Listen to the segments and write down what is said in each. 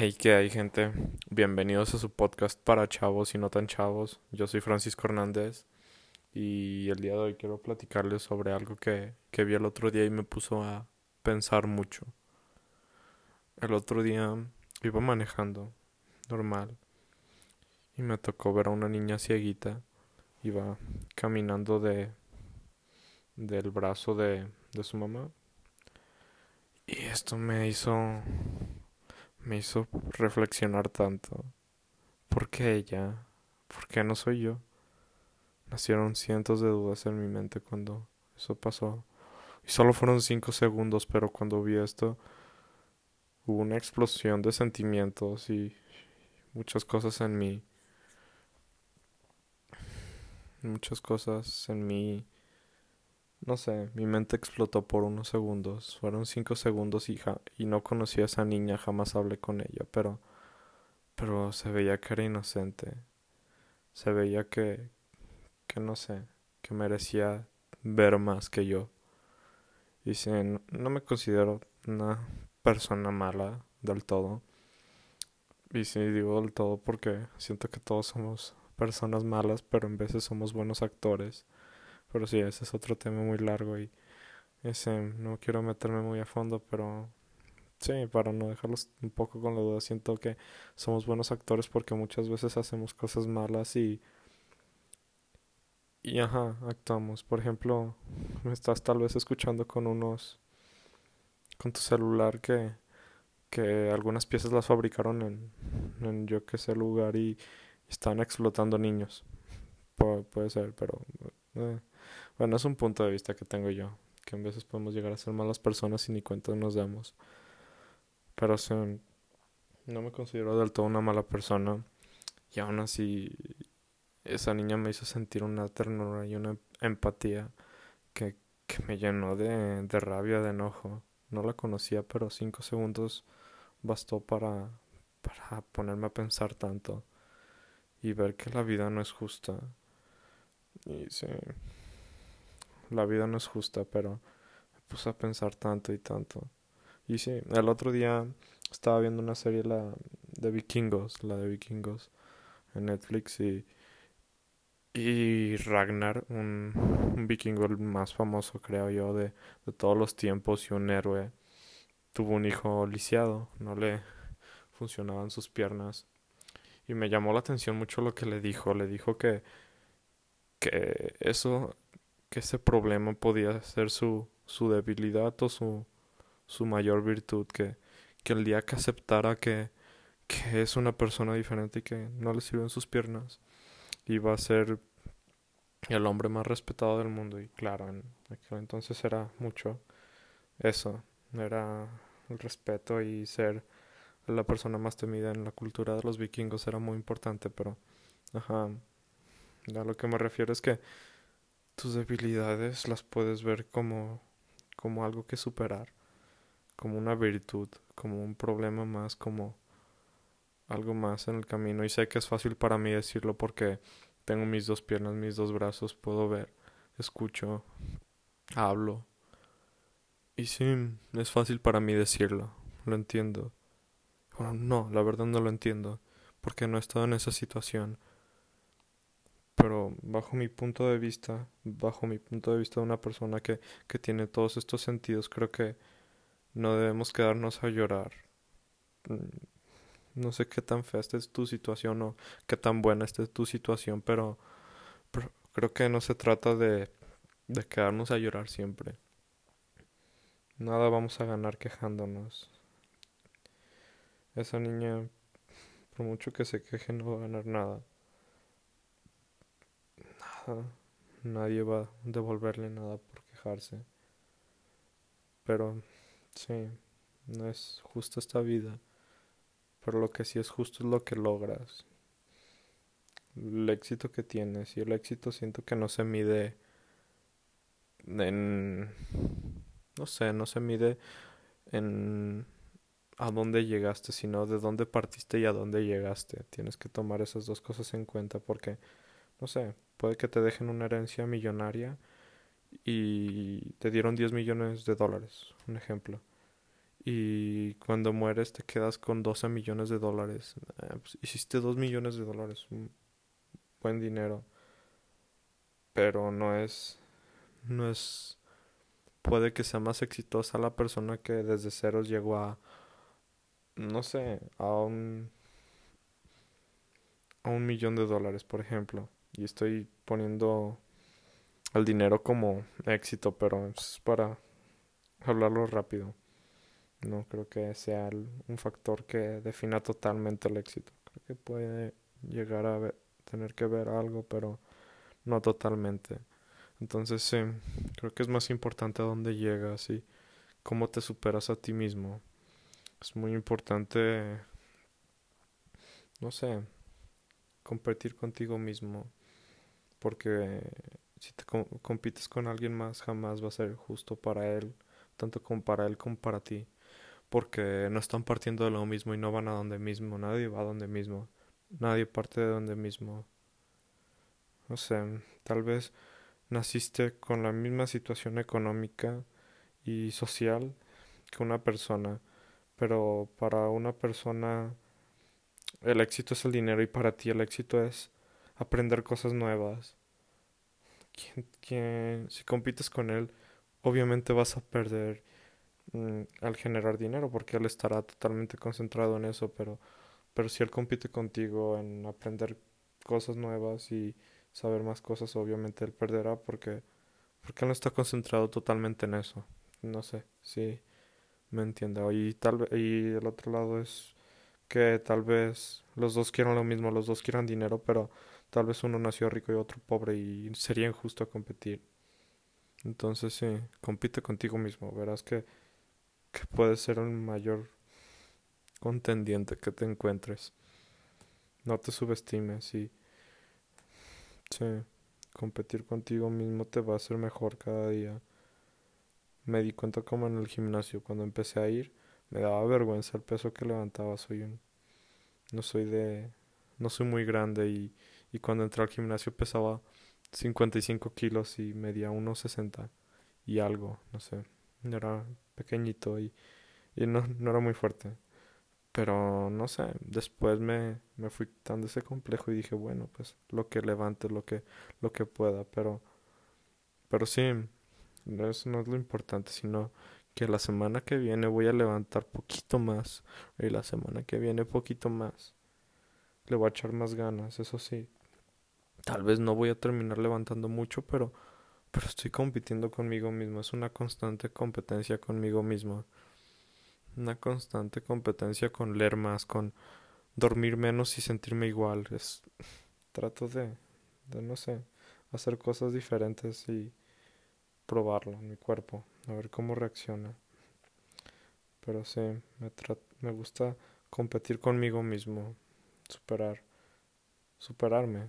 Hey, que hay gente. Bienvenidos a su podcast para chavos y no tan chavos. Yo soy Francisco Hernández y el día de hoy quiero platicarles sobre algo que, que vi el otro día y me puso a pensar mucho. El otro día iba manejando, normal, y me tocó ver a una niña cieguita. Iba caminando de del brazo de, de su mamá. Y esto me hizo me hizo reflexionar tanto. ¿Por qué ella? ¿Por qué no soy yo? Nacieron cientos de dudas en mi mente cuando eso pasó. Y solo fueron cinco segundos, pero cuando vi esto hubo una explosión de sentimientos y muchas cosas en mí. Muchas cosas en mí no sé, mi mente explotó por unos segundos. Fueron cinco segundos y, y no conocí a esa niña, jamás hablé con ella, pero, pero se veía que era inocente. Se veía que, que no sé, que merecía ver más que yo. Y si no, no me considero una persona mala del todo. Y sí digo del todo porque siento que todos somos personas malas, pero en veces somos buenos actores. Pero sí, ese es otro tema muy largo y ese no quiero meterme muy a fondo, pero sí, para no dejarlos un poco con la duda, siento que somos buenos actores porque muchas veces hacemos cosas malas y y ajá, actuamos. Por ejemplo, me estás tal vez escuchando con unos con tu celular que que algunas piezas las fabricaron en, en yo que sé lugar y, están explotando niños. puede ser, pero eh, bueno, es un punto de vista que tengo yo, que a veces podemos llegar a ser malas personas y ni cuenta nos damos. Pero o no me considero del todo una mala persona y aún así esa niña me hizo sentir una ternura y una empatía que, que me llenó de, de rabia, de enojo. No la conocía, pero cinco segundos bastó para, para ponerme a pensar tanto y ver que la vida no es justa. Y sí, la vida no es justa, pero me puse a pensar tanto y tanto. Y sí, el otro día estaba viendo una serie la de vikingos, la de vikingos en Netflix y y Ragnar, un, vikingo el más famoso creo yo de, de todos los tiempos y un héroe, tuvo un hijo lisiado, no le funcionaban sus piernas y me llamó la atención mucho lo que le dijo, le dijo que que eso que ese problema podía ser su, su debilidad o su, su mayor virtud, que, que el día que aceptara que, que es una persona diferente y que no le sirven sus piernas, iba a ser el hombre más respetado del mundo. Y claro, en aquel entonces era mucho eso, era el respeto y ser la persona más temida en la cultura de los vikingos era muy importante, pero, ajá, a lo que me refiero es que tus debilidades las puedes ver como, como algo que superar, como una virtud, como un problema más, como algo más en el camino. Y sé que es fácil para mí decirlo porque tengo mis dos piernas, mis dos brazos, puedo ver, escucho, hablo. Y sí, es fácil para mí decirlo, lo entiendo. Bueno, no, la verdad no lo entiendo, porque no he estado en esa situación pero bajo mi punto de vista, bajo mi punto de vista de una persona que, que tiene todos estos sentidos, creo que no debemos quedarnos a llorar. Mm, no sé qué tan fea es tu situación o qué tan buena esté tu situación, pero, pero creo que no se trata de, de quedarnos a llorar siempre. Nada vamos a ganar quejándonos. Esa niña, por mucho que se queje, no va a ganar nada nadie va a devolverle nada por quejarse. Pero sí, no es justa esta vida. Pero lo que sí es justo es lo que logras. El éxito que tienes. Y el éxito siento que no se mide en... No sé, no se mide en a dónde llegaste, sino de dónde partiste y a dónde llegaste. Tienes que tomar esas dos cosas en cuenta porque, no sé, Puede que te dejen una herencia millonaria y te dieron 10 millones de dólares, un ejemplo. y cuando mueres te quedas con 12 millones de dólares. Eh, pues, hiciste 2 millones de dólares, buen dinero. Pero no es, no es, puede que sea más exitosa la persona que desde ceros llegó a, no sé, a un, a un millón de dólares, por ejemplo. Y estoy poniendo el dinero como éxito, pero es para hablarlo rápido. No creo que sea un factor que defina totalmente el éxito. Creo que puede llegar a tener que ver algo, pero no totalmente. Entonces sí, creo que es más importante a dónde llegas y cómo te superas a ti mismo. Es muy importante, no sé, competir contigo mismo, porque si te compites con alguien más jamás va a ser justo para él, tanto como para él como para ti porque no están partiendo de lo mismo y no van a donde mismo, nadie va a donde mismo, nadie parte de donde mismo. No sé, tal vez naciste con la misma situación económica y social que una persona, pero para una persona el éxito es el dinero y para ti el éxito es aprender cosas nuevas. si compites con él, obviamente vas a perder Mm, al generar dinero porque él estará totalmente concentrado en eso, pero, pero si él compite contigo en aprender cosas nuevas y saber más cosas, obviamente él perderá porque, porque él no está concentrado totalmente en eso. No sé, si me entiendo. Y, tal, y el otro lado es que tal vez los dos quieran lo mismo, los dos quieran dinero, pero tal vez uno nació rico y otro pobre y sería injusto competir. Entonces sí, compite contigo mismo, verás que que puede ser un mayor contendiente que te encuentres. No te subestimes y sí, competir contigo mismo te va a hacer mejor cada día. Me di cuenta como en el gimnasio cuando empecé a ir, me daba vergüenza el peso que levantaba, soy un no soy de no soy muy grande y, y cuando entré al gimnasio pesaba 55 kilos y medía unos 60 y algo, no sé, era pequeñito y, y no, no era muy fuerte. Pero no sé, después me, me fui quitando ese complejo y dije, bueno, pues lo que levante, lo que, lo que pueda, pero, pero sí, eso no es lo importante, sino que la semana que viene voy a levantar poquito más y la semana que viene poquito más. Le voy a echar más ganas, eso sí. Tal vez no voy a terminar levantando mucho, pero pero estoy compitiendo conmigo mismo, es una constante competencia conmigo mismo, una constante competencia con leer más, con dormir menos y sentirme igual, es trato de, de no sé, hacer cosas diferentes y probarlo en mi cuerpo, a ver cómo reacciona. Pero sí, me, me gusta competir conmigo mismo, superar, superarme,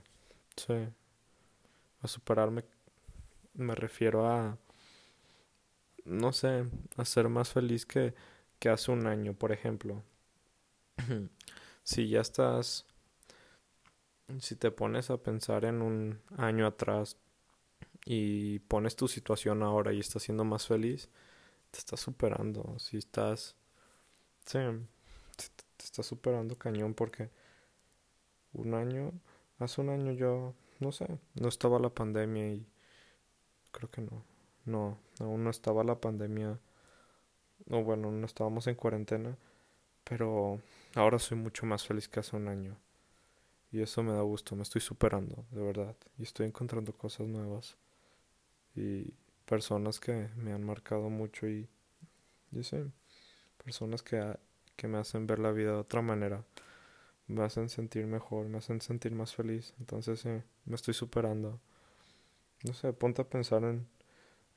sí, a superarme me refiero a, no sé, a ser más feliz que, que hace un año, por ejemplo. si ya estás, si te pones a pensar en un año atrás y pones tu situación ahora y estás siendo más feliz, te estás superando. Si estás, sí, te estás superando cañón porque un año, hace un año yo, no sé, no estaba la pandemia y creo que no. No, aún no estaba la pandemia. No, bueno, no estábamos en cuarentena. Pero ahora soy mucho más feliz que hace un año. Y eso me da gusto, me estoy superando, de verdad. Y estoy encontrando cosas nuevas. Y personas que me han marcado mucho y, yo sé, personas que, que me hacen ver la vida de otra manera. Me hacen sentir mejor, me hacen sentir más feliz. Entonces sí, me estoy superando. No sé, ponte a pensar en,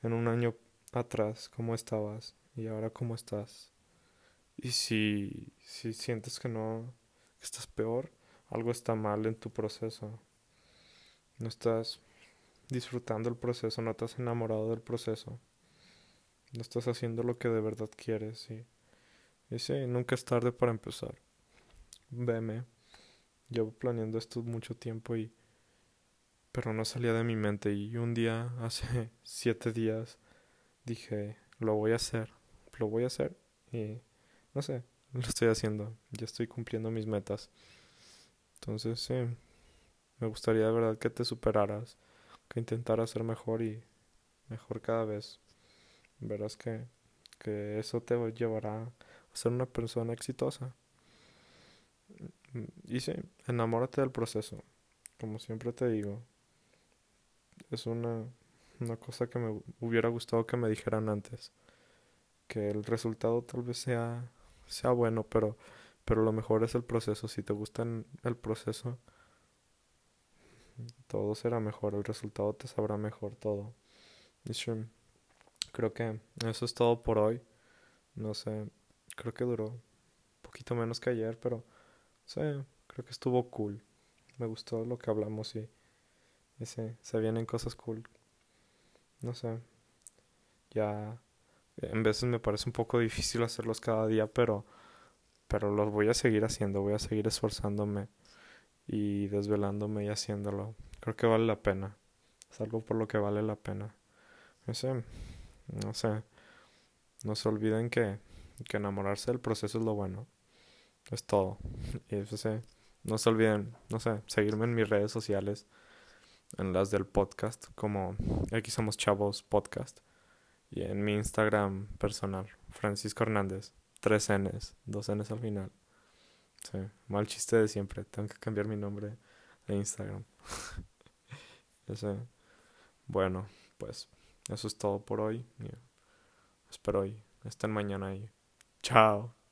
en un año atrás cómo estabas y ahora cómo estás. Y si, si sientes que no, que estás peor, algo está mal en tu proceso. No estás disfrutando el proceso, no estás enamorado del proceso. No estás haciendo lo que de verdad quieres. Y, y sí, nunca es tarde para empezar. Veme. Llevo planeando esto mucho tiempo y pero no salía de mi mente y un día, hace siete días, dije, lo voy a hacer, lo voy a hacer y, no sé, lo estoy haciendo, ya estoy cumpliendo mis metas. Entonces, sí, me gustaría de verdad que te superaras, que intentaras ser mejor y mejor cada vez. Verás que, que eso te llevará a ser una persona exitosa. Y sí, enamórate del proceso. Como siempre te digo, es una, una cosa que me hubiera gustado que me dijeran antes. Que el resultado tal vez sea, sea bueno, pero, pero lo mejor es el proceso. Si te gusta el proceso, todo será mejor, el resultado te sabrá mejor todo. Creo que eso es todo por hoy. No sé, creo que duró un poquito menos que ayer, pero sí, creo que estuvo cool. Me gustó lo que hablamos y, y sí, se vienen cosas cool. No sé, ya en veces me parece un poco difícil hacerlos cada día, pero pero los voy a seguir haciendo, voy a seguir esforzándome y desvelándome y haciéndolo. Creo que vale la pena. Es algo por lo que vale la pena. No sé, no sé. No se olviden que, que enamorarse del proceso es lo bueno. Es todo. Y eso sé. No se olviden, no sé, seguirme en mis redes sociales, en las del podcast, como aquí somos chavos podcast. Y en mi Instagram personal, Francisco Hernández, tres Ns, dos Ns al final. Sí, mal chiste de siempre. Tengo que cambiar mi nombre de Instagram. Ese. Bueno, pues eso es todo por hoy. Espero y estén mañana ahí. Chao.